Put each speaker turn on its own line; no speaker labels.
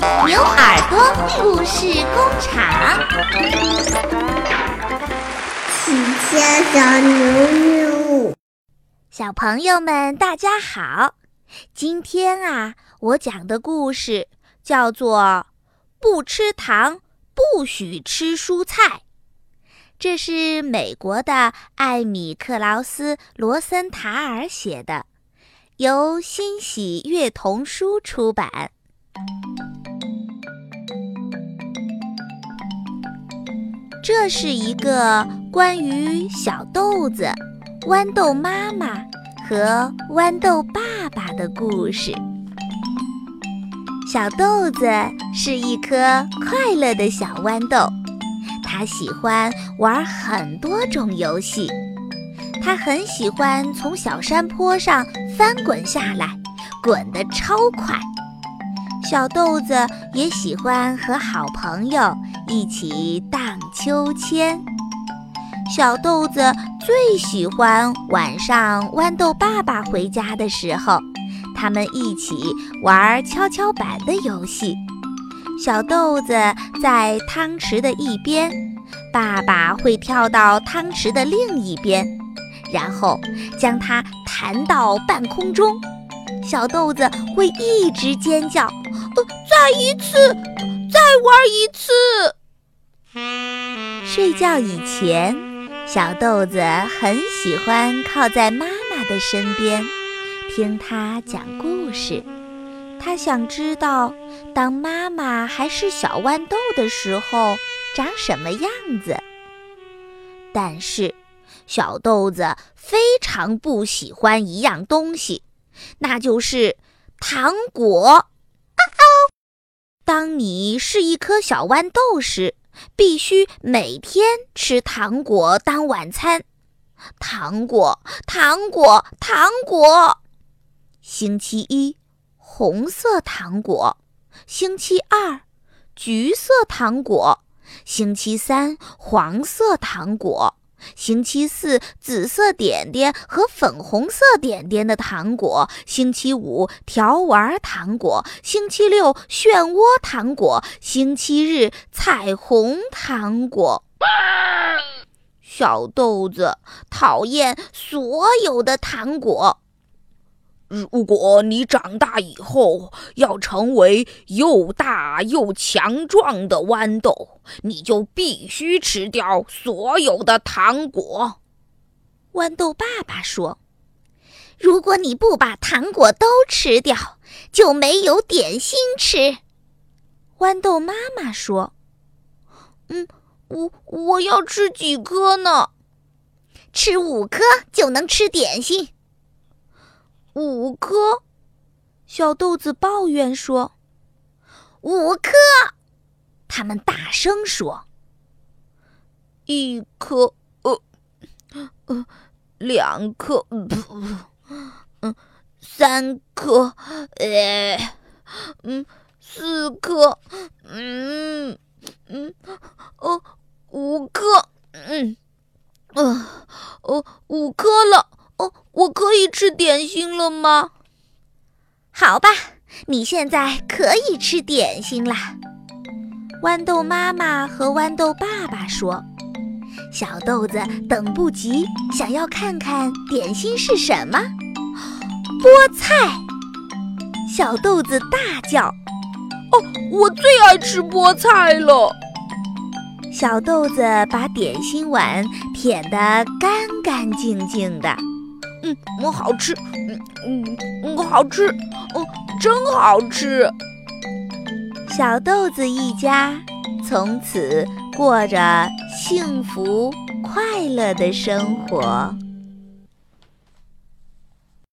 牛耳朵故事工厂，
喜家小牛牛，
小朋友们大家好。今天啊，我讲的故事叫做《不吃糖，不许吃蔬菜》。这是美国的艾米·克劳斯·罗森塔尔写的，由新喜悦童书出版。这是一个关于小豆子、豌豆妈妈和豌豆爸爸的故事。小豆子是一颗快乐的小豌豆，它喜欢玩很多种游戏。它很喜欢从小山坡上翻滚下来，滚得超快。小豆子也喜欢和好朋友一起荡秋千。小豆子最喜欢晚上豌豆爸爸回家的时候，他们一起玩跷跷板的游戏。小豆子在汤匙的一边，爸爸会跳到汤匙的另一边，然后将它弹到半空中。小豆子会一直尖叫。呃再一次，再玩一次。睡觉以前，小豆子很喜欢靠在妈妈的身边，听她讲故事。他想知道，当妈妈还是小豌豆的时候，长什么样子。但是，小豆子非常不喜欢一样东西，那就是糖果。当你是一颗小豌豆时，必须每天吃糖果当晚餐。糖果，糖果，糖果。星期一，红色糖果；星期二，橘色糖果；星期三，黄色糖果。星期四，紫色点点和粉红色点点的糖果；星期五，条纹糖果；星期六，漩涡糖果；星期日，彩虹糖果。小豆子讨厌所有的糖果。
如果你长大以后要成为又大又强壮的豌豆，你就必须吃掉所有的糖果。
豌豆爸爸说：“如果你不把糖果都吃掉，就没有点心吃。”豌豆妈妈说：“嗯，我我要吃几颗呢？吃五颗就能吃点心。”五颗，小豆子抱怨说：“五颗！”他们大声说：“
一颗，呃，呃，两颗，不嗯，三颗，呃，嗯，四颗，嗯，嗯，哦，五颗，嗯，呃，哦，五颗了。”哦，我可以吃点心了吗？
好吧，你现在可以吃点心了。豌豆妈妈和豌豆爸爸说：“小豆子等不及，想要看看点心是什么。”菠菜！小豆子大叫：“
哦，我最爱吃菠菜了！”
小豆子把点心碗舔得干干净净的。
嗯，我好吃，嗯嗯，我好吃，哦，真好吃。
小豆子一家从此过着幸福快乐的生活。